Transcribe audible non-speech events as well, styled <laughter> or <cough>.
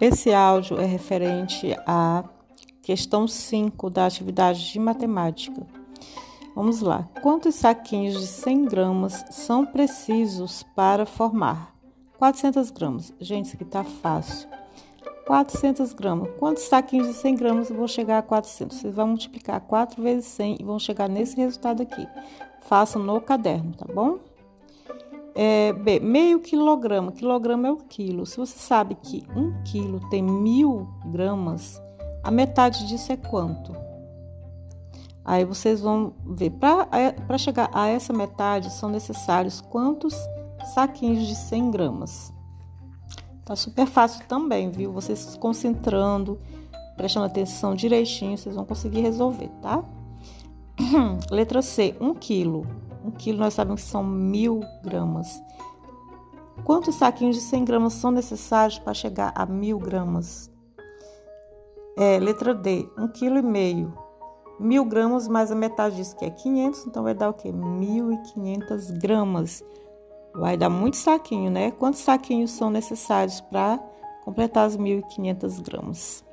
Esse áudio é referente à questão 5 da atividade de matemática. Vamos lá. Quantos saquinhos de 100 gramas são precisos para formar? 400 gramas. Gente, isso aqui tá fácil. 400 gramas. Quantos saquinhos de 100 gramas vão chegar a 400? Vocês vão multiplicar 4 vezes 100 e vão chegar nesse resultado aqui. Façam no caderno, tá bom? É, B, meio quilograma. Quilograma é o quilo. Se você sabe que um quilo tem mil gramas, a metade disso é quanto? Aí vocês vão ver. Para é, chegar a essa metade, são necessários quantos saquinhos de 100 gramas? Tá super fácil também, viu? Vocês se concentrando, prestando atenção direitinho, vocês vão conseguir resolver, tá? <clears throat> Letra C, 1 quilo. Um quilo nós sabemos que são mil gramas. Quantos saquinhos de 100 gramas são necessários para chegar a mil gramas? É, letra D, um quilo e meio. Mil gramas mais a metade disso que é 500, então vai dar o quê? 1.500 gramas. Vai dar muito saquinho, né? Quantos saquinhos são necessários para completar as 1.500 gramas?